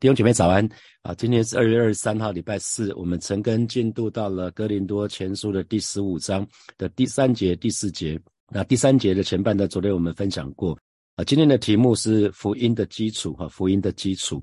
弟兄姐妹早安啊！今天是二月二十三号，礼拜四。我们陈根进度到了哥林多前书的第十五章的第三节、第四节。那第三节的前半段，昨天我们分享过啊。今天的题目是福音的基础哈，福音的基础。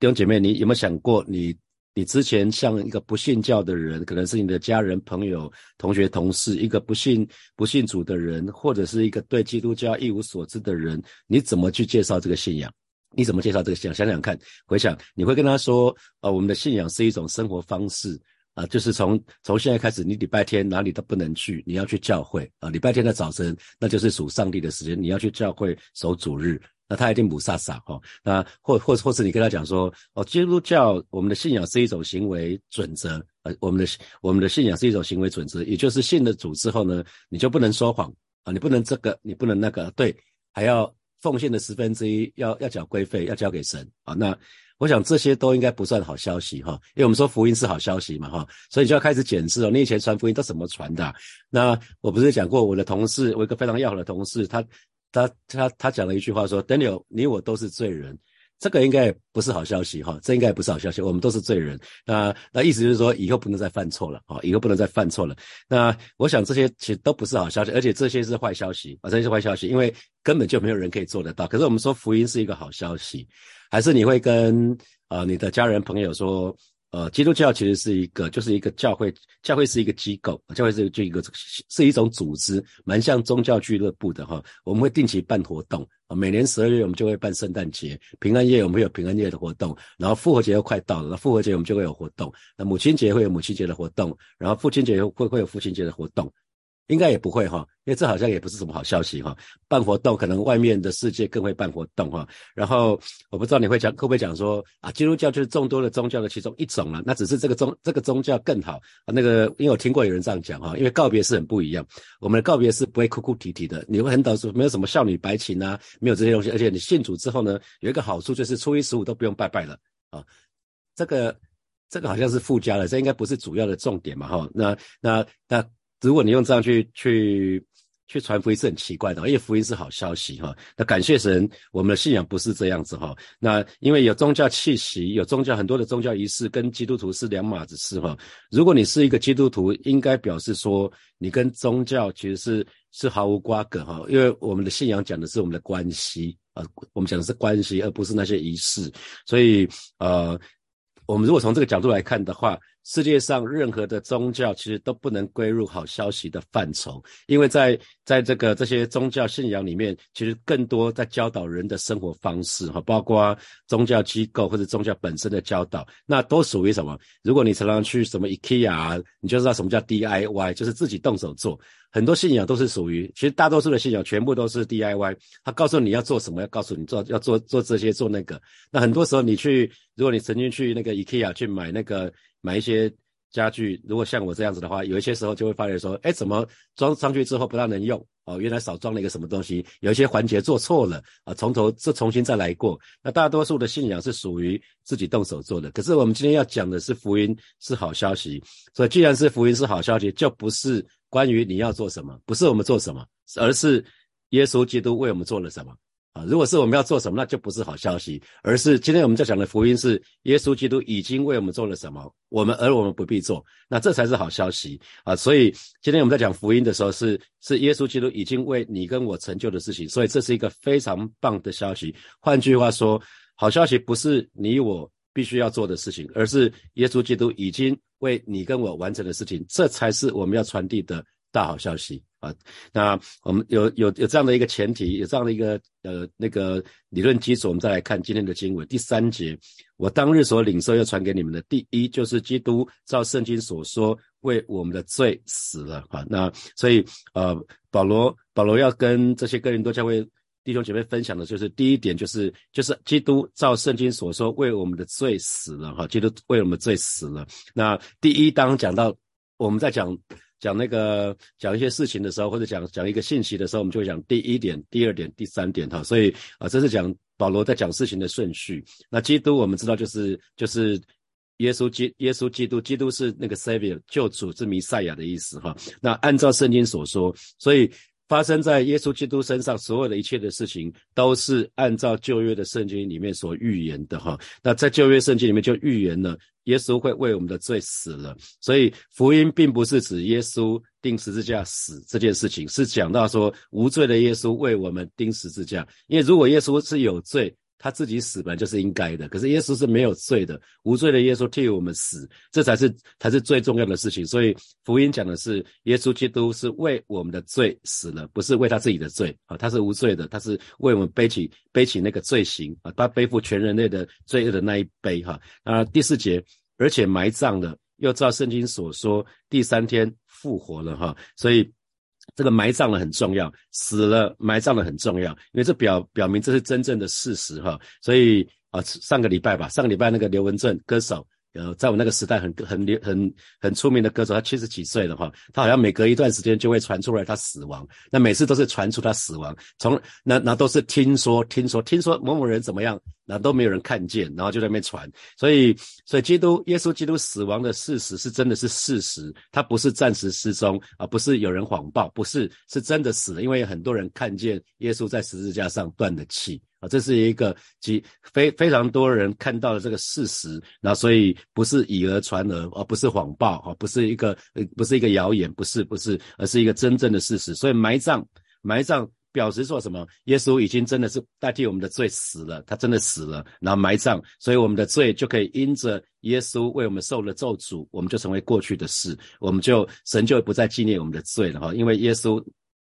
弟兄姐妹，你有没有想过，你你之前像一个不信教的人，可能是你的家人、朋友、同学、同事，一个不信不信主的人，或者是一个对基督教一无所知的人，你怎么去介绍这个信仰？你怎么介绍这个信仰？想想看，回想，你会跟他说：“呃，我们的信仰是一种生活方式啊，就是从从现在开始，你礼拜天哪里都不能去，你要去教会啊。礼拜天的早晨，那就是属上帝的时间，你要去教会守主日。那他一定不撒撒哈。那或或或是你跟他讲说：哦，基督教我们的信仰是一种行为准则，呃，我们的我们的信仰是一种行为准则，也就是信了主之后呢，你就不能说谎啊，你不能这个，你不能那个，对，还要。”奉献的十分之一要要缴规费，要交给神啊。那我想这些都应该不算好消息哈，因为我们说福音是好消息嘛哈，所以就要开始检视哦。你以前传福音都怎么传的？那我不是讲过我的同事，我一个非常要好的同事，他他他他讲了一句话说：“Daniel，你我都是罪人。”这个应该不是好消息哈，这应该不是好消息。我们都是罪人，那那意思就是说以后不能再犯错了啊，以后不能再犯错了。那我想这些其实都不是好消息，而且这些是坏消息啊，这些是坏消息，因为根本就没有人可以做得到。可是我们说福音是一个好消息，还是你会跟呃你的家人朋友说？呃，基督教其实是一个，就是一个教会，教会是一个机构，教会是就一个是一种组织，蛮像宗教俱乐部的哈。我们会定期办活动啊，每年十二月我们就会办圣诞节、平安夜，我们有平安夜的活动，然后复活节又快到了，那复活节我们就会有活动，那母亲节会有母亲节的活动，然后父亲节会会有父亲节的活动。应该也不会哈，因为这好像也不是什么好消息哈。办活动可能外面的世界更会办活动哈。然后我不知道你会讲会不会讲说啊，基督教就是众多的宗教的其中一种了。那只是这个宗这个宗教更好啊。那个因为我听过有人这样讲哈，因为告别是很不一样。我们的告别是不会哭哭啼啼的，你会很导致没有什么少女白情啊，没有这些东西。而且你信主之后呢，有一个好处就是初一十五都不用拜拜了啊。这个这个好像是附加的，这应该不是主要的重点嘛哈。那那那。如果你用这样去去去传福音是很奇怪的，因为福音是好消息哈。那感谢神，我们的信仰不是这样子哈。那因为有宗教气息，有宗教很多的宗教仪式，跟基督徒是两码子事哈。如果你是一个基督徒，应该表示说你跟宗教其实是是毫无瓜葛哈。因为我们的信仰讲的是我们的关系啊，我们讲的是关系，而不是那些仪式。所以呃，我们如果从这个角度来看的话。世界上任何的宗教其实都不能归入好消息的范畴，因为在在这个这些宗教信仰里面，其实更多在教导人的生活方式哈，包括宗教机构或者宗教本身的教导，那都属于什么？如果你常常去什么 IKEA，你就知道什么叫 DIY，就是自己动手做。很多信仰都是属于，其实大多数的信仰全部都是 DIY，他告诉你要做什么，要告诉你做要做做这些做那个。那很多时候你去，如果你曾经去那个 IKEA 去买那个。买一些家具，如果像我这样子的话，有一些时候就会发现说，哎，怎么装上去之后不大能用？哦，原来少装了一个什么东西，有一些环节做错了啊，从头这重新再来过。那大多数的信仰是属于自己动手做的，可是我们今天要讲的是福音是好消息，所以既然是福音是好消息，就不是关于你要做什么，不是我们做什么，而是耶稣基督为我们做了什么。如果是我们要做什么，那就不是好消息，而是今天我们在讲的福音是耶稣基督已经为我们做了什么，我们而我们不必做，那这才是好消息啊！所以今天我们在讲福音的时候，是是耶稣基督已经为你跟我成就的事情，所以这是一个非常棒的消息。换句话说，好消息不是你我必须要做的事情，而是耶稣基督已经为你跟我完成的事情，这才是我们要传递的大好消息。啊，那我们有有有这样的一个前提，有这样的一个呃那个理论基础，我们再来看今天的经文第三节。我当日所领受要传给你们的，第一就是基督照圣经所说为我们的罪死了。哈，那所以呃保罗保罗要跟这些哥林多教会弟兄姐妹分享的就是第一点，就是就是基督照圣经所说为我们的罪死了。哈，基督为我们罪死了。那第一当讲到我们在讲。讲那个讲一些事情的时候，或者讲讲一个信息的时候，我们就会讲第一点、第二点、第三点哈。所以啊，这是讲保罗在讲事情的顺序。那基督我们知道就是就是耶稣基耶稣基督，基督是那个 Savior 救主，是弥赛亚的意思哈。那按照圣经所说，所以发生在耶稣基督身上所有的一切的事情，都是按照旧约的圣经里面所预言的哈。那在旧约圣经里面就预言了，耶稣会为我们的罪死了。所以福音并不是指耶稣钉十字架死这件事情，是讲到说无罪的耶稣为我们钉十字架。因为如果耶稣是有罪，他自己死本来就是应该的，可是耶稣是没有罪的，无罪的耶稣替我们死，这才是才是最重要的事情。所以福音讲的是，耶稣基督是为我们的罪死了，不是为他自己的罪啊，他是无罪的，他是为我们背起背起那个罪行啊，他背负全人类的罪恶的那一杯哈。啊，第四节，而且埋葬了，又照圣经所说，第三天复活了哈，所以。这个埋葬了很重要，死了埋葬了很重要，因为这表表明这是真正的事实哈。所以啊，上个礼拜吧，上个礼拜那个刘文正歌手，呃，在我那个时代很很很很出名的歌手，他七十几岁了哈，他好像每隔一段时间就会传出来他死亡，那每次都是传出他死亡，从那那都是听说听说听说某某人怎么样。那都没有人看见，然后就在那边传，所以，所以基督耶稣基督死亡的事实是真的是事实，他不是暂时失踪啊，不是有人谎报，不是是真的死了，因为很多人看见耶稣在十字架上断的气啊，这是一个极非非常多人看到的这个事实，那所以不是以讹传讹，而不是谎报啊，不是一个呃不是一个谣言，不是不是，而是一个真正的事实，所以埋葬埋葬。表示说什么？耶稣已经真的是代替我们的罪死了，他真的死了，然后埋葬，所以我们的罪就可以因着耶稣为我们受了咒诅，我们就成为过去的事，我们就神就不再纪念我们的罪了哈，因为耶稣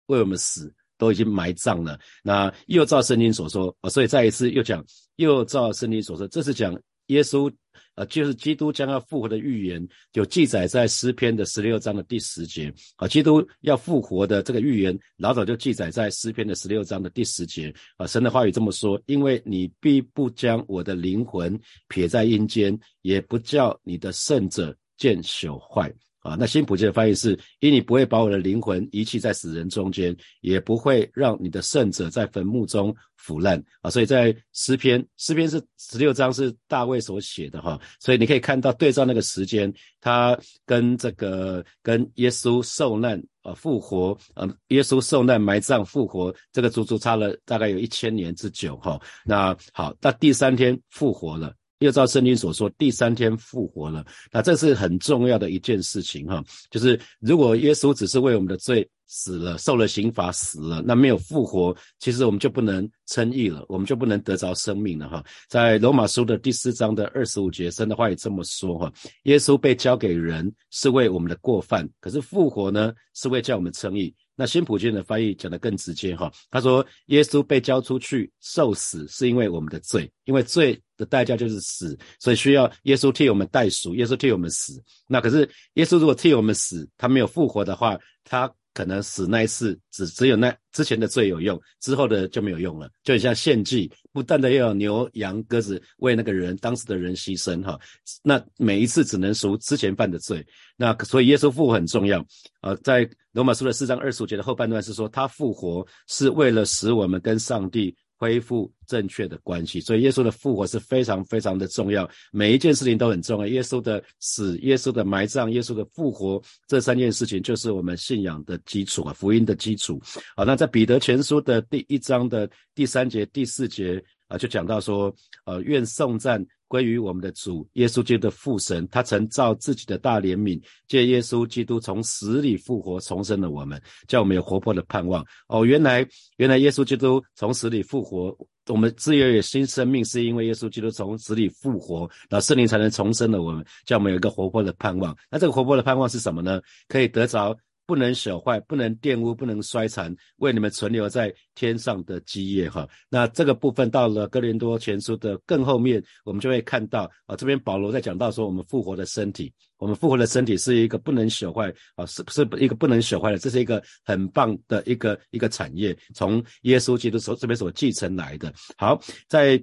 为我们死都已经埋葬了。那又照圣经所说，所以再一次又讲，又照圣经所说，这是讲耶稣。呃，就是基督将要复活的预言，就记载在诗篇的十六章的第十节。啊，基督要复活的这个预言，老早就记载在诗篇的十六章的第十节。啊，神的话语这么说：因为你必不将我的灵魂撇在阴间，也不叫你的圣者见朽坏。啊，那新普界的翻译是：因你不会把我的灵魂遗弃在死人中间，也不会让你的圣者在坟墓中腐烂。啊，所以在诗篇，诗篇是十六章是大卫所写的哈，所以你可以看到对照那个时间，他跟这个跟耶稣受难啊复活，呃，耶稣受难埋葬复活，这个足足差了大概有一千年之久哈。那好，那第三天复活了。又照圣经所说，第三天复活了。那这是很重要的一件事情哈，就是如果耶稣只是为我们的罪死了，受了刑罚死了，那没有复活，其实我们就不能称义了，我们就不能得着生命了哈。在罗马书的第四章的二十五节，神的话也这么说哈：耶稣被交给人是为我们的过犯，可是复活呢，是为叫我们称义。那新普京的翻译讲得更直接哈，他说耶稣被交出去受死，是因为我们的罪，因为罪的代价就是死，所以需要耶稣替我们代赎，耶稣替我们死。那可是耶稣如果替我们死，他没有复活的话，他。可能死那一次只只有那之前的罪有用，之后的就没有用了，就很像献祭，不断的要有牛羊鸽子为那个人当时的人牺牲哈，那每一次只能赎之前犯的罪，那所以耶稣复活很重要。呃，在罗马书的四章二十五节的后半段是说他复活是为了使我们跟上帝。恢复正确的关系，所以耶稣的复活是非常非常的重要，每一件事情都很重要。耶稣的死、耶稣的埋葬、耶稣的复活，这三件事情就是我们信仰的基础啊，福音的基础。好，那在彼得全书的第一章的第三节、第四节啊，就讲到说，呃，愿颂赞。归于我们的主耶稣基督的父神，他曾造自己的大怜悯，借耶稣基督从死里复活重生了我们，叫我们有活泼的盼望。哦，原来原来耶稣基督从死里复活，我们自由有新生命，是因为耶稣基督从死里复活，那圣灵才能重生了我们，叫我们有一个活泼的盼望。那这个活泼的盼望是什么呢？可以得着。不能朽坏，不能玷污，不能衰残，为你们存留在天上的基业哈。那这个部分到了哥林多前书的更后面，我们就会看到啊，这边保罗在讲到说，我们复活的身体，我们复活的身体是一个不能朽坏啊，是是一个不能朽坏的，这是一个很棒的一个一个产业，从耶稣基督所这边所继承来的。好，在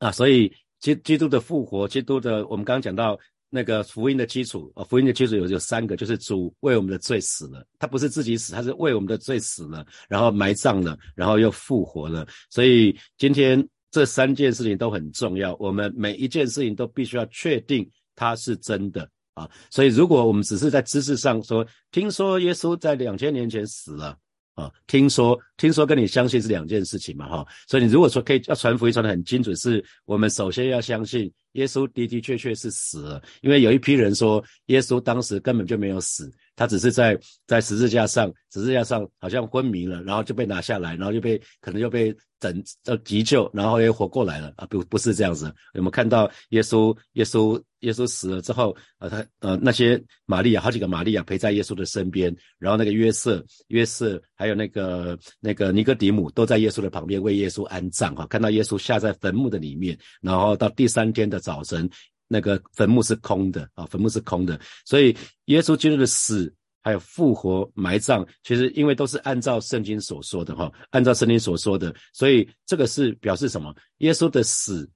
啊，所以基基督的复活，基督的我们刚刚讲到。那个福音的基础啊，福音的基础有有三个，就是主为我们的罪死了，他不是自己死，他是为我们的罪死了，然后埋葬了，然后又复活了。所以今天这三件事情都很重要，我们每一件事情都必须要确定它是真的啊。所以如果我们只是在知识上说，听说耶稣在两千年前死了啊，听说听说跟你相信是两件事情嘛，哈，所以你如果说可以要传福音传的很精准，是我们首先要相信耶稣的的确确是死了，因为有一批人说耶稣当时根本就没有死。他只是在在十字架上，十字架上好像昏迷了，然后就被拿下来，然后就被可能就被整呃急救，然后又活过来了啊！不不是这样子，有没有看到耶稣耶稣耶稣死了之后呃，他呃那些玛利亚好几个玛利亚陪在耶稣的身边，然后那个约瑟约瑟还有那个那个尼哥底母都在耶稣的旁边为耶稣安葬哈，看到耶稣下在坟墓的里面，然后到第三天的早晨。那个坟墓是空的啊，坟墓是空的，所以耶稣基督的死还有复活、埋葬，其实因为都是按照圣经所说的哈，按照圣经所说的，所以这个是表示什么？耶稣的死、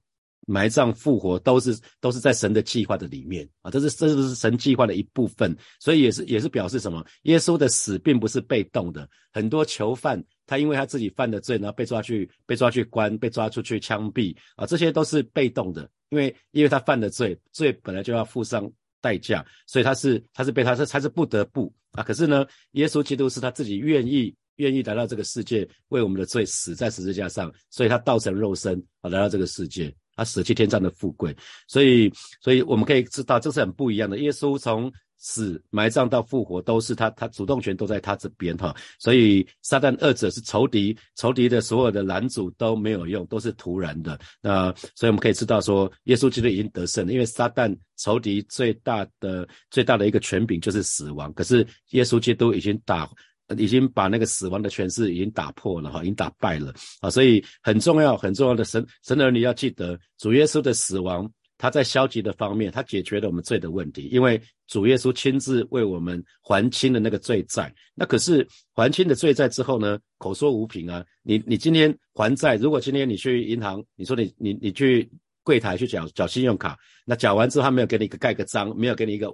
埋葬、复活都是都是在神的计划的里面啊，这是这是神计划的一部分，所以也是也是表示什么？耶稣的死并不是被动的，很多囚犯他因为他自己犯的罪，然后被抓去被抓去关，被抓出去枪毙啊，这些都是被动的。因为因为他犯的罪，罪本来就要付上代价，所以他是他是被他是他是不得不啊。可是呢，耶稣基督是他自己愿意愿意来到这个世界，为我们的罪死在十字架上，所以他道成肉身啊来到这个世界，他舍弃天上的富贵，所以所以我们可以知道这是很不一样的。耶稣从死、埋葬到复活，都是他，他主动权都在他这边哈。所以撒旦二者是仇敌，仇敌的所有的拦阻都没有用，都是徒然的。那所以我们可以知道说，耶稣基督已经得胜了，因为撒旦仇敌最大的最大的一个权柄就是死亡，可是耶稣基督已经打，已经把那个死亡的权势已经打破了哈，已经打败了啊。所以很重要很重要的神神儿女要记得，主耶稣的死亡。他在消极的方面，他解决了我们罪的问题，因为主耶稣亲自为我们还清了那个罪债。那可是还清的罪债之后呢，口说无凭啊！你你今天还债，如果今天你去银行，你说你你你去柜台去缴缴信用卡，那缴完之后他没有给你一个盖个章，没有给你一个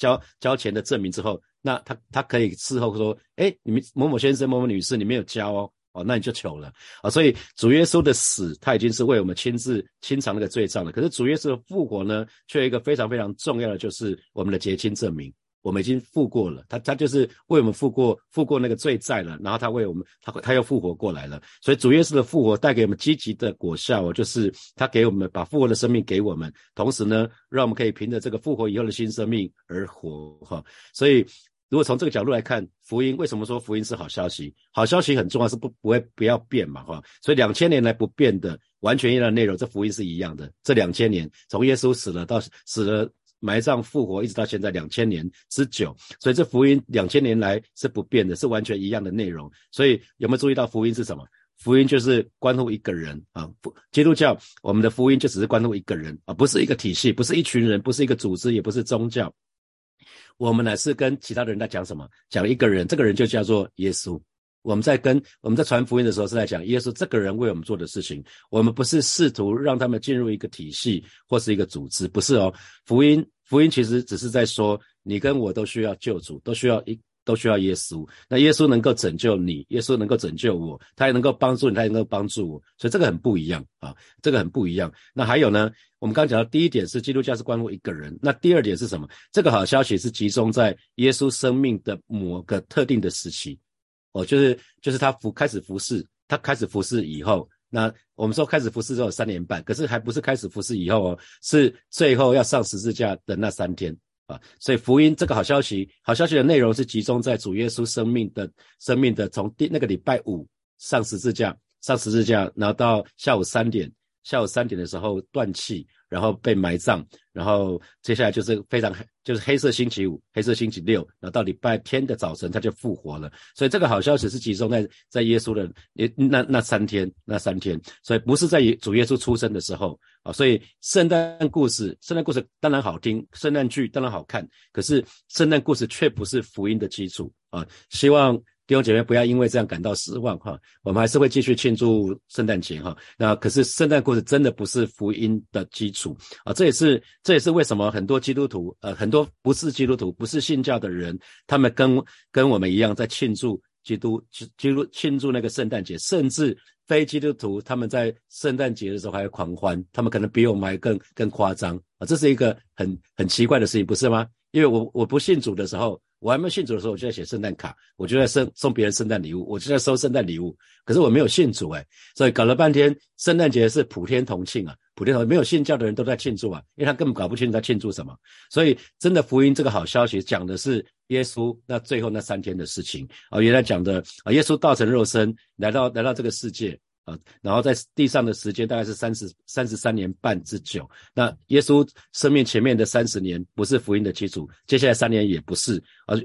交交钱的证明之后，那他他可以事后说，哎，你们某某先生、某某女士，你没有交哦。哦，那你就糗了啊！所以主耶稣的死，他已经是为我们亲自清偿那个罪账了。可是主耶稣的复活呢，却有一个非常非常重要的，就是我们的结清证明，我们已经复过了。他他就是为我们复过复过那个罪债了，然后他为我们他他又复活过来了。所以主耶稣的复活带给我们积极的果效哦，就是他给我们把复活的生命给我们，同时呢，让我们可以凭着这个复活以后的新生命而活哈。所以。如果从这个角度来看，福音为什么说福音是好消息？好消息很重要，是不不会不要变嘛，哈。所以两千年来不变的完全一样的内容，这福音是一样的。这两千年，从耶稣死了到死了埋葬复活，一直到现在两千年之久，所以这福音两千年来是不变的，是完全一样的内容。所以有没有注意到福音是什么？福音就是关乎一个人啊。基督教我们的福音就只是关乎一个人啊，不是一个体系，不是一群人，不是一个组织，也不是宗教。我们乃是跟其他的人在讲什么？讲一个人，这个人就叫做耶稣。我们在跟我们在传福音的时候，是在讲耶稣这个人为我们做的事情。我们不是试图让他们进入一个体系或是一个组织，不是哦。福音福音其实只是在说，你跟我都需要救主，都需要一。都需要耶稣，那耶稣能够拯救你，耶稣能够拯救我，他也能够帮助你，他也能够帮助我，所以这个很不一样啊，这个很不一样。那还有呢，我们刚刚讲到第一点是基督教是关乎一个人，那第二点是什么？这个好消息是集中在耶稣生命的某个特定的时期，哦，就是就是他服开始服侍，他开始服侍以后，那我们说开始服侍之后三年半，可是还不是开始服侍以后哦，是最后要上十字架的那三天。啊，所以福音这个好消息，好消息的内容是集中在主耶稣生命的生命的从第那个礼拜五上十字架，上十字架，然后到下午三点，下午三点的时候断气。然后被埋葬，然后接下来就是非常就是黑色星期五、黑色星期六，然后到礼拜天的早晨他就复活了。所以这个好消息是集中在在耶稣的那那三天那三天，所以不是在主耶稣出生的时候啊。所以圣诞故事，圣诞故事当然好听，圣诞剧当然好看，可是圣诞故事却不是福音的基础啊。希望。弟兄姐妹，不要因为这样感到失望哈，我们还是会继续庆祝圣诞节哈。那可是圣诞故事真的不是福音的基础啊，这也是这也是为什么很多基督徒呃很多不是基督徒不是信教的人，他们跟跟我们一样在庆祝基督基督庆祝那个圣诞节，甚至非基督徒他们在圣诞节的时候还要狂欢，他们可能比我们还更更夸张啊，这是一个很很奇怪的事情，不是吗？因为我我不信主的时候。我还没有信主的时候，我就在写圣诞卡，我就在送送别人圣诞礼物，我就在收圣诞礼物。可是我没有信主哎，所以搞了半天，圣诞节是普天同庆啊，普天同没有信教的人都在庆祝啊，因为他根本搞不清楚在庆祝什么。所以真的福音这个好消息讲的是耶稣那最后那三天的事情啊，原来讲的啊，耶稣道成肉身来到来到这个世界。啊，然后在地上的时间大概是三十三十三年半之久。那耶稣生命前面的三十年不是福音的基础，接下来三年也不是。而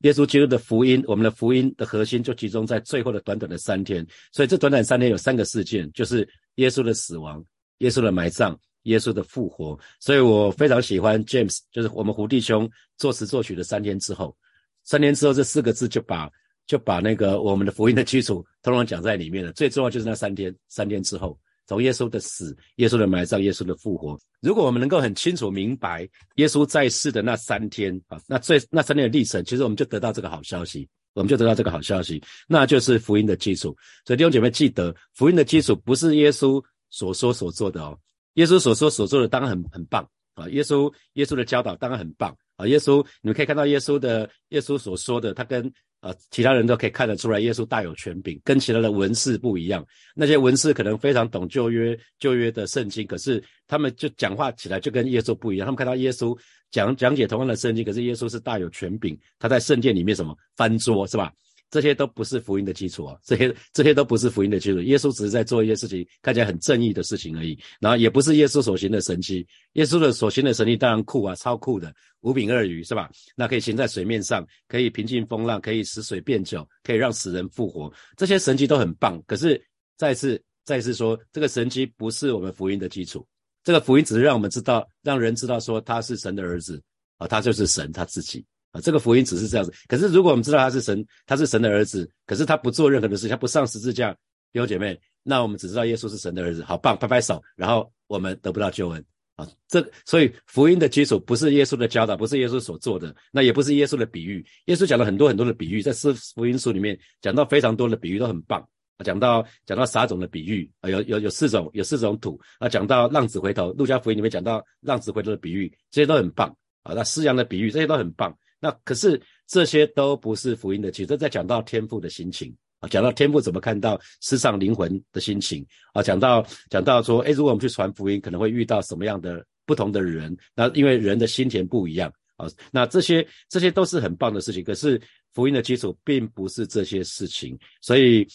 耶稣基督的福音，我们的福音的核心就集中在最后的短短的三天。所以这短短三天有三个事件，就是耶稣的死亡、耶稣的埋葬、耶稣的复活。所以我非常喜欢 James，就是我们胡弟兄作词作曲的三天之后，三天之后这四个字就把。就把那个我们的福音的基础通通讲在里面了。最重要就是那三天，三天之后，从耶稣的死、耶稣的埋葬、耶稣的复活。如果我们能够很清楚明白耶稣在世的那三天啊，那最那三天的历程，其实我们就得到这个好消息，我们就得到这个好消息，那就是福音的基础。所以弟兄姐妹记得，福音的基础不是耶稣所说所做的哦，耶稣所说所做的当然很很棒啊，耶稣耶稣的教导当然很棒啊，耶稣你们可以看到耶稣的耶稣所说的，他跟啊，其他人都可以看得出来，耶稣大有权柄，跟其他的文士不一样。那些文士可能非常懂旧约旧约的圣经，可是他们就讲话起来就跟耶稣不一样。他们看到耶稣讲讲解同样的圣经，可是耶稣是大有权柄，他在圣殿里面什么翻桌是吧？这些都不是福音的基础啊，这些这些都不是福音的基础。耶稣只是在做一些事情，看起来很正义的事情而已。然后也不是耶稣所行的神迹。耶稣的所行的神迹当然酷啊，超酷的，五饼二鱼是吧？那可以行在水面上，可以平静风浪，可以使水变酒，可以让死人复活，这些神迹都很棒。可是再次再次说，这个神迹不是我们福音的基础。这个福音只是让我们知道，让人知道说他是神的儿子啊，他就是神他自己。这个福音只是这样子，可是如果我们知道他是神，他是神的儿子，可是他不做任何的事，他不上十字架，弟兄姐妹，那我们只知道耶稣是神的儿子，好棒，拍拍手，然后我们得不到救恩啊！这所以福音的基础不是耶稣的教导，不是耶稣所做的，那也不是耶稣的比喻。耶稣讲了很多很多的比喻，在四福音书里面讲到非常多的比喻都很棒啊，讲到讲到撒种的比喻啊，有有有四种有四种土啊，讲到浪子回头，路加福音里面讲到浪子回头的比喻，这些都很棒啊，那施羊的比喻这些都很棒。那可是这些都不是福音的其实在讲到天赋的心情啊，讲到天赋怎么看到世上灵魂的心情啊，讲到讲到说，哎，如果我们去传福音，可能会遇到什么样的不同的人？那因为人的心田不一样啊，那这些这些都是很棒的事情。可是福音的基础并不是这些事情，所以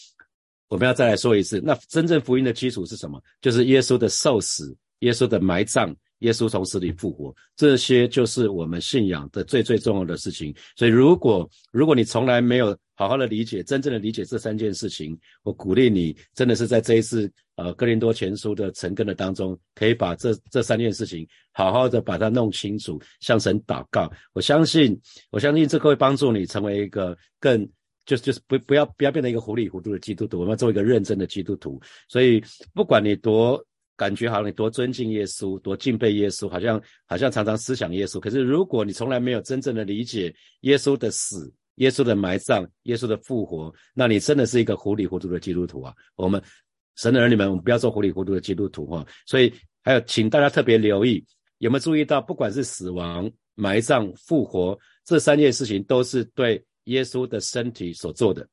我们要再来说一次，那真正福音的基础是什么？就是耶稣的受死，耶稣的埋葬。耶稣从死里复活，这些就是我们信仰的最最重要的事情。所以，如果如果你从来没有好好的理解、真正的理解这三件事情，我鼓励你，真的是在这一次呃哥林多前书的成根的当中，可以把这这三件事情好好的把它弄清楚，向神祷告。我相信，我相信这个会帮助你成为一个更就是就是不不要不要变成一个糊里糊涂的基督徒，我们要做一个认真的基督徒。所以，不管你多。感觉好像你多尊敬耶稣，多敬佩耶稣，好像好像常常思想耶稣。可是如果你从来没有真正的理解耶稣的死、耶稣的埋葬、耶稣的复活，那你真的是一个糊里糊涂的基督徒啊！我们神的儿女们，我们不要做糊里糊涂的基督徒哈。所以还有，请大家特别留意，有没有注意到，不管是死亡、埋葬、复活这三件事情，都是对耶稣的身体所做的。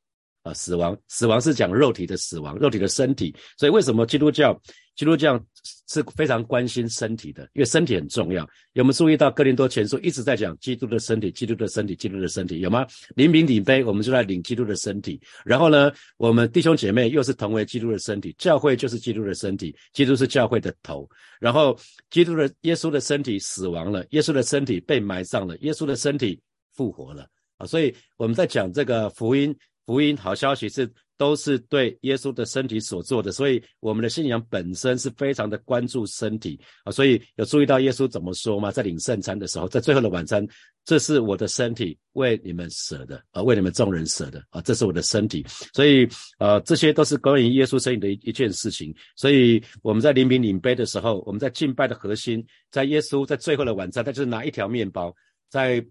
啊，死亡，死亡是讲肉体的死亡，肉体的身体。所以为什么基督教，基督教是非常关心身体的？因为身体很重要。有没有注意到哥林多前书一直在讲基督的身体，基督的身体，基督的身体？有吗？领饼领杯，我们就在领基督的身体。然后呢，我们弟兄姐妹又是同为基督的身体，教会就是基督的身体，基督是教会的头。然后基督的耶稣的身体死亡了，耶稣的身体被埋葬了，耶稣的身体复活了啊！所以我们在讲这个福音。福音好消息是都是对耶稣的身体所做的，所以我们的信仰本身是非常的关注身体啊。所以有注意到耶稣怎么说吗？在领圣餐的时候，在最后的晚餐，这是我的身体为你们舍的啊，为你们众人舍的啊，这是我的身体。所以呃，这些都是关于耶稣身体的一一件事情。所以我们在领饼领杯的时候，我们在敬拜的核心，在耶稣在最后的晚餐，他就是拿一条面包，在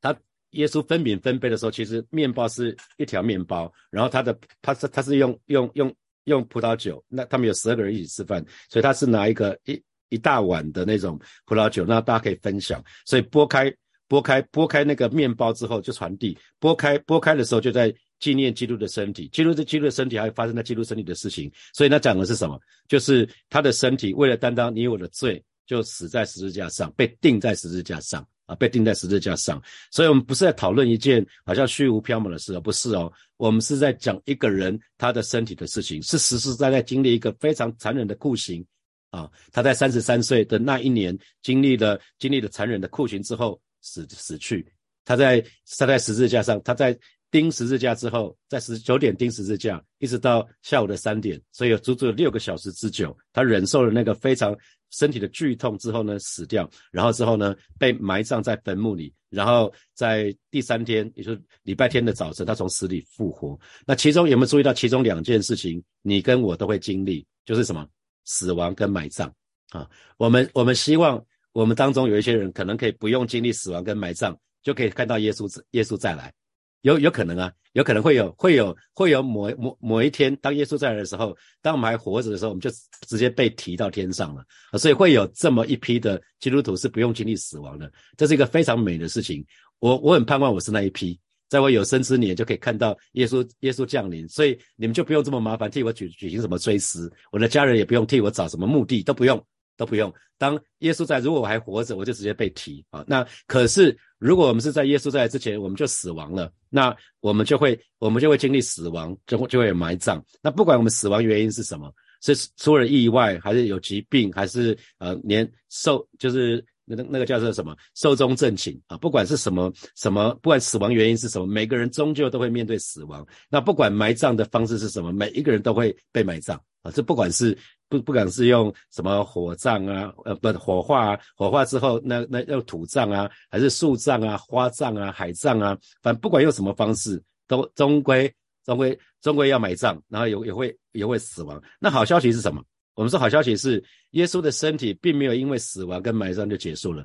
他。耶稣分饼分杯的时候，其实面包是一条面包，然后他的他是他是用用用用葡萄酒，那他们有十二个人一起吃饭，所以他是拿一个一一大碗的那种葡萄酒，那大家可以分享。所以拨开拨开拨开那个面包之后就传递，拨开拨开的时候就在纪念基督的身体，基督的基督的身体还会发生在基督身体的事情，所以那讲的是什么？就是他的身体为了担当你我的罪，就死在十字架上，被钉在十字架上啊，被钉在十字架上。所以我们不是在讨论一件好像虚无缥缈的事哦，不是哦，我们是在讲一个人他的身体的事情，是实实在在经历一个非常残忍的酷刑。啊，他在三十三岁的那一年经历了经历了残忍的酷刑之后死死去。他在他在十字架上，他在钉十字架之后，在十九点钉十字架，一直到下午的三点，所以有足足六个小时之久，他忍受了那个非常身体的剧痛之后呢，死掉。然后之后呢，被埋葬在坟墓里。然后在第三天，也就是礼拜天的早晨，他从死里复活。那其中有没有注意到其中两件事情？你跟我都会经历，就是什么？死亡跟埋葬啊，我们我们希望我们当中有一些人可能可以不用经历死亡跟埋葬，就可以看到耶稣耶稣再来，有有可能啊，有可能会有会有会有某某某一天，当耶稣再来的时候，当我们还活着的时候，我们就直接被提到天上了，所以会有这么一批的基督徒是不用经历死亡的，这是一个非常美的事情。我我很盼望我是那一批。在我有生之年就可以看到耶稣耶稣降临，所以你们就不用这么麻烦替我举举行什么追思，我的家人也不用替我找什么墓地，都不用都不用。当耶稣在，如果我还活着，我就直接被提啊。那可是如果我们是在耶稣在之前，我们就死亡了，那我们就会我们就会经历死亡，就会就会埋葬。那不管我们死亡原因是什么，是出了意外，还是有疾病，还是呃年寿，就是。那个那个叫做什么寿终正寝啊？不管是什么什么，不管死亡原因是什么，每个人终究都会面对死亡。那不管埋葬的方式是什么，每一个人都会被埋葬啊！这不管是不不管是用什么火葬啊，呃，不火化啊，火化之后那那用土葬啊，还是树葬啊、花葬啊、海葬啊，反正不管用什么方式，都终归终归终归要埋葬，然后也也会也会死亡。那好消息是什么？我们说好消息是，耶稣的身体并没有因为死亡跟埋葬就结束了，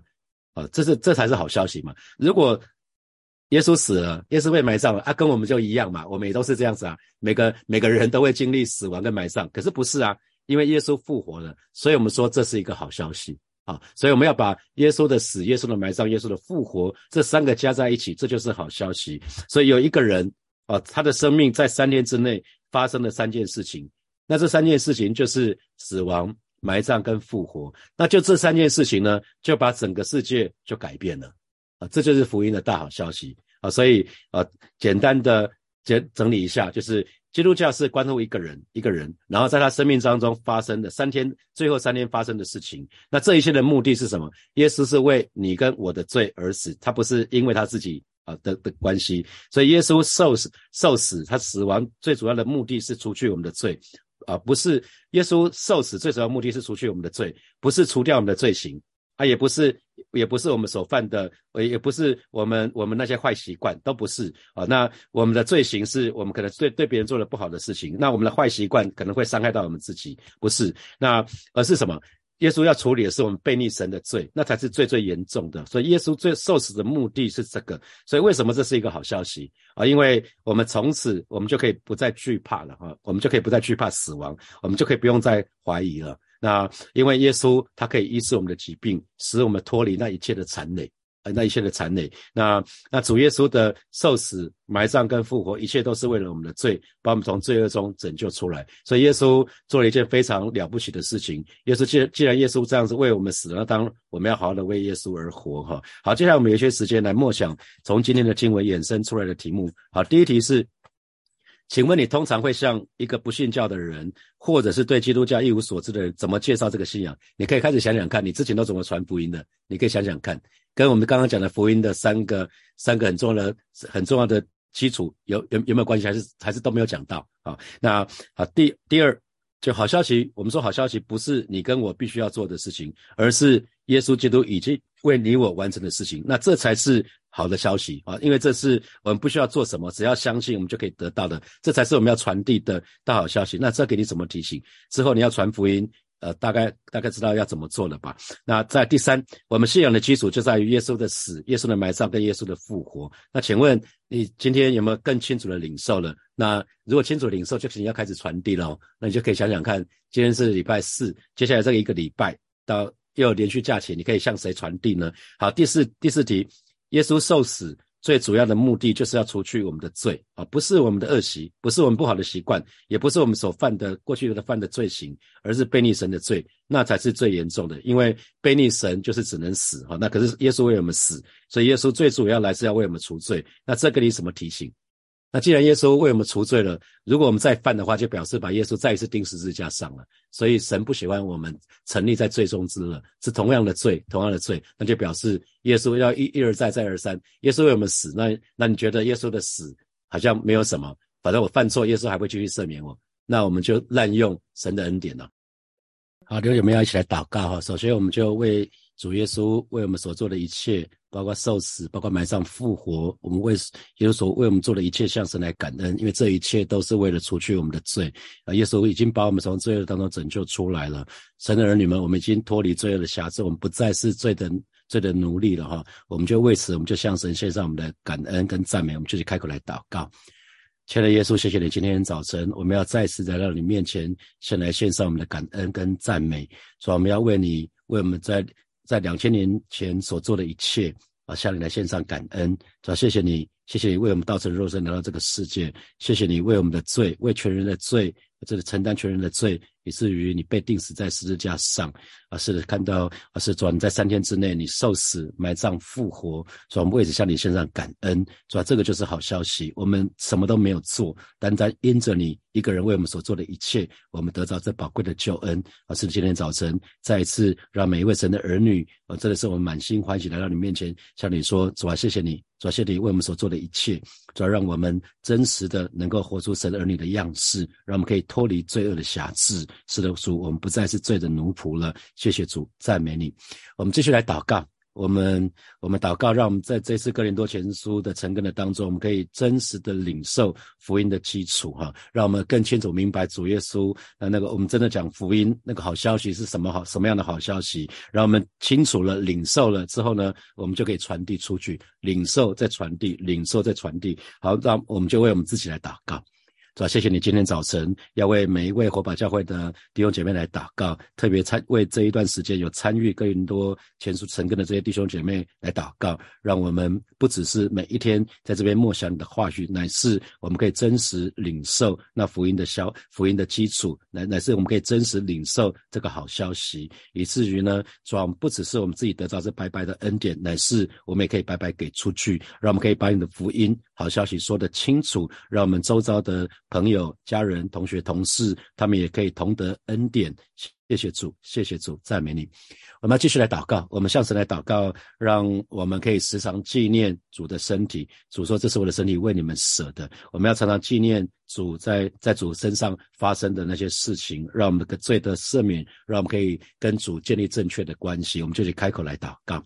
啊，这是这才是好消息嘛。如果耶稣死了，耶稣被埋葬了啊，跟我们就一样嘛，我们也都是这样子啊。每个每个人都会经历死亡跟埋葬，可是不是啊，因为耶稣复活了，所以我们说这是一个好消息啊。所以我们要把耶稣的死、耶稣的埋葬、耶稣的复活这三个加在一起，这就是好消息。所以有一个人啊，他的生命在三天之内发生了三件事情。那这三件事情就是死亡、埋葬跟复活。那就这三件事情呢，就把整个世界就改变了啊！这就是福音的大好消息啊！所以啊，简单的简整理一下，就是基督教是关乎一个人一个人，然后在他生命当中发生的三天，最后三天发生的事情。那这一切的目的是什么？耶稣是为你跟我的罪而死，他不是因为他自己啊的的关系。所以耶稣受死受死，他死亡最主要的目的是除去我们的罪。啊，不是耶稣受死最主要目的是除去我们的罪，不是除掉我们的罪行，啊，也不是，也不是我们所犯的，也不是我们我们那些坏习惯，都不是啊。那我们的罪行是我们可能对对别人做了不好的事情，那我们的坏习惯可能会伤害到我们自己，不是，那而是什么？耶稣要处理的是我们背逆神的罪，那才是最最严重的。所以耶稣最受死的目的是这个。所以为什么这是一个好消息啊？因为我们从此我们就可以不再惧怕了啊，我们就可以不再惧怕死亡，我们就可以不用再怀疑了。那因为耶稣他可以医治我们的疾病，使我们脱离那一切的残累。呃，那一切的残累，那那主耶稣的受死、埋葬跟复活，一切都是为了我们的罪，把我们从罪恶中拯救出来。所以耶稣做了一件非常了不起的事情。耶稣既既然耶稣这样子为我们死了，当我们要好好的为耶稣而活哈。好，接下来我们有一些时间来默想从今天的经文衍生出来的题目。好，第一题是。请问你通常会向一个不信教的人，或者是对基督教一无所知的人，怎么介绍这个信仰？你可以开始想想看，你之前都怎么传福音的？你可以想想看，跟我们刚刚讲的福音的三个三个很重要的很重要的基础有有有没有关系？还是还是都没有讲到啊？那好，第第二，就好消息，我们说好消息不是你跟我必须要做的事情，而是耶稣基督已经为你我完成的事情，那这才是。好的消息啊，因为这是我们不需要做什么，只要相信，我们就可以得到的，这才是我们要传递的大好消息。那这给你怎么提醒？之后你要传福音，呃，大概大概知道要怎么做了吧？那在第三，我们信仰的基础就在于耶稣的死、耶稣的埋葬跟耶稣的复活。那请问你今天有没有更清楚的领受了？那如果清楚领受，就是你要开始传递了。那你就可以想想看，今天是礼拜四，接下来这一个礼拜到又有连续假期，你可以向谁传递呢？好，第四第四题。耶稣受死。最主要的目的就是要除去我们的罪啊，不是我们的恶习，不是我们不好的习惯，也不是我们所犯的过去的犯的罪行，而是背逆神的罪，那才是最严重的。因为背逆神就是只能死哈，那可是耶稣为我们死，所以耶稣最主要来是要为我们除罪。那这个你什么提醒？那既然耶稣为我们除罪了，如果我们再犯的话，就表示把耶稣再一次钉十字架上了。所以神不喜欢我们沉溺在罪中之乐，是同样的罪，同样的罪，那就表示耶稣要一一而再，再而三，耶稣为我们死。那那你觉得耶稣的死好像没有什么？反正我犯错，耶稣还会继续赦免我。那我们就滥用神的恩典了。好，弟兄们要一起来祷告哈。首先，我们就为主耶稣为我们所做的一切。包括受死，包括埋葬、复活，我们为耶稣所为我们做的一切，向神来感恩，因为这一切都是为了除去我们的罪啊！耶稣已经把我们从罪恶当中拯救出来了。神的儿女们，我们已经脱离罪恶的辖制，我们不再是罪的罪的奴隶了哈！我们就为此，我们就向神献上我们的感恩跟赞美，我们就去开口来祷告。亲爱的耶稣，谢谢你今天早晨，我们要再次来到你面前，先来献上我们的感恩跟赞美，说我们要为你为我们在。在两千年前所做的一切啊，向你来献上感恩，主要谢谢你，谢谢你为我们道成肉身来到这个世界，谢谢你为我们的罪，为全人的罪，这里承担全人的罪。以至于你被钉死在十字架上，而是看到，而是主，你在三天之内你受死、埋葬、复活，主，我们为此向你献上感恩，主，这个就是好消息。我们什么都没有做，单单因着你一个人为我们所做的一切，我们得到这宝贵的救恩。而是今天早晨再一次让每一位神的儿女，啊，真的是我们满心欢喜来到你面前，向你说，主啊，谢谢你，主，谢谢你为我们所做的一切，主要，让我们真实的能够活出神儿女的样式，让我们可以脱离罪恶的辖制。是的，主，我们不再是罪的奴仆了。谢谢主，赞美你。我们继续来祷告。我们我们祷告，让我们在这次哥林多前书的成根的当中，我们可以真实的领受福音的基础，哈，让我们更清楚明白主耶稣那那个我们真的讲福音那个好消息是什么好什么样的好消息，让我们清楚了领受了之后呢，我们就可以传递出去，领受再传递，领受再传递。好，让我们就为我们自己来祷告。是吧？谢谢你今天早晨要为每一位火把教会的弟兄姐妹来祷告，特别参为这一段时间有参与更多前书成根的这些弟兄姐妹来祷告，让我们不只是每一天在这边默想你的话语，乃是我们可以真实领受那福音的消福音的基础，乃乃是我们可以真实领受这个好消息，以至于呢，说不只是我们自己得到这白白的恩典，乃是我们也可以白白给出去，让我们可以把你的福音好消息说得清楚，让我们周遭的。朋友、家人、同学、同事，他们也可以同得恩典。谢谢主，谢谢主，赞美你。我们要继续来祷告，我们向神来祷告，让我们可以时常纪念主的身体。主说：“这是我的身体，为你们舍的。”我们要常常纪念主在在主身上发生的那些事情，让我们的罪得赦免，让我们可以跟主建立正确的关系。我们就去开口来祷告。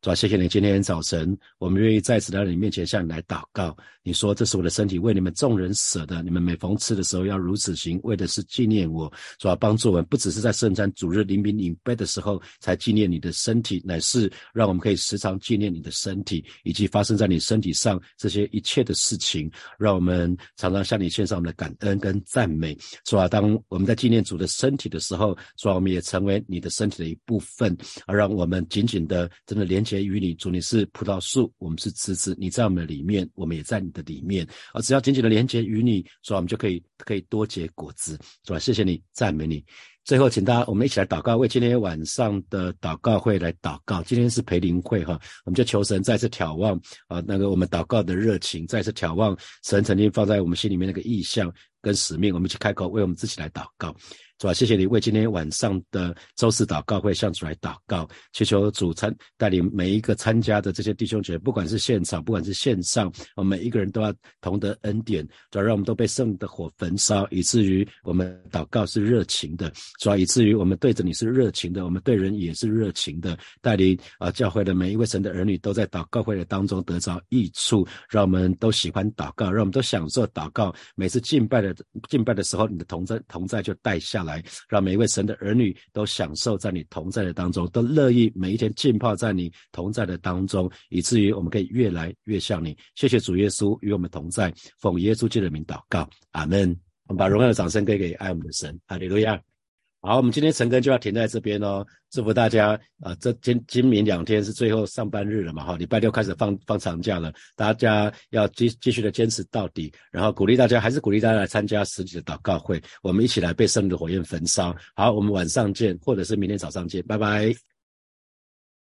主啊，谢谢你，今天早晨我们愿意再次来到你面前向你来祷告。你说：“这是我的身体，为你们众人舍的。你们每逢吃的时候要如此行，为的是纪念我。”主啊，帮助我们，不只是在圣餐主日临兵饮杯的时候才纪念你的身体，乃是让我们可以时常纪念你的身体，以及发生在你身体上这些一切的事情。让我们常常向你去献上我们的感恩跟赞美。主啊，当我们在纪念主的身体的时候，主啊，我们也成为你的身体的一部分，而让我们紧紧的真的连接于你。主，你是葡萄树，我们是枝子，你在我们的里面，我们也在你。的里面而，只要紧紧的连接于你，所以我们就可以可以多结果子，是吧？谢谢你，赞美你。最后，请大家我们一起来祷告，为今天晚上的祷告会来祷告。今天是培灵会哈，我们就求神再次眺望啊，那个我们祷告的热情，再次眺望神曾经放在我们心里面那个意象跟使命，我们去开口为我们自己来祷告。是吧？谢谢你为今天晚上的周四祷告会向主来祷告，祈求主参带领每一个参加的这些弟兄姐妹，不管是现场，不管是线上，我们每一个人都要同得恩典，主要让我们都被圣的火焚烧，以至于我们祷告是热情的，主要以至于我们对着你是热情的，我们对人也是热情的，带领啊教会的每一位神的儿女都在祷告会的当中得着益处，让我们都喜欢祷告，让我们都享受祷告。每次敬拜的敬拜的时候，你的同在同在就带下来。让每一位神的儿女都享受在你同在的当中，都乐意每一天浸泡在你同在的当中，以至于我们可以越来越像你。谢谢主耶稣与我们同在，奉耶稣基督的名祷告，阿门。我们把荣耀的掌声给给爱我们的神，哈利路亚。好，我们今天晨更就要停在这边哦。祝福大家啊，这今今明两天是最后上班日了嘛，哈，礼拜六开始放放长假了，大家要继继续的坚持到底，然后鼓励大家，还是鼓励大家来参加实体的祷告会，我们一起来被圣灵的火焰焚烧。好，我们晚上见，或者是明天早上见，拜拜。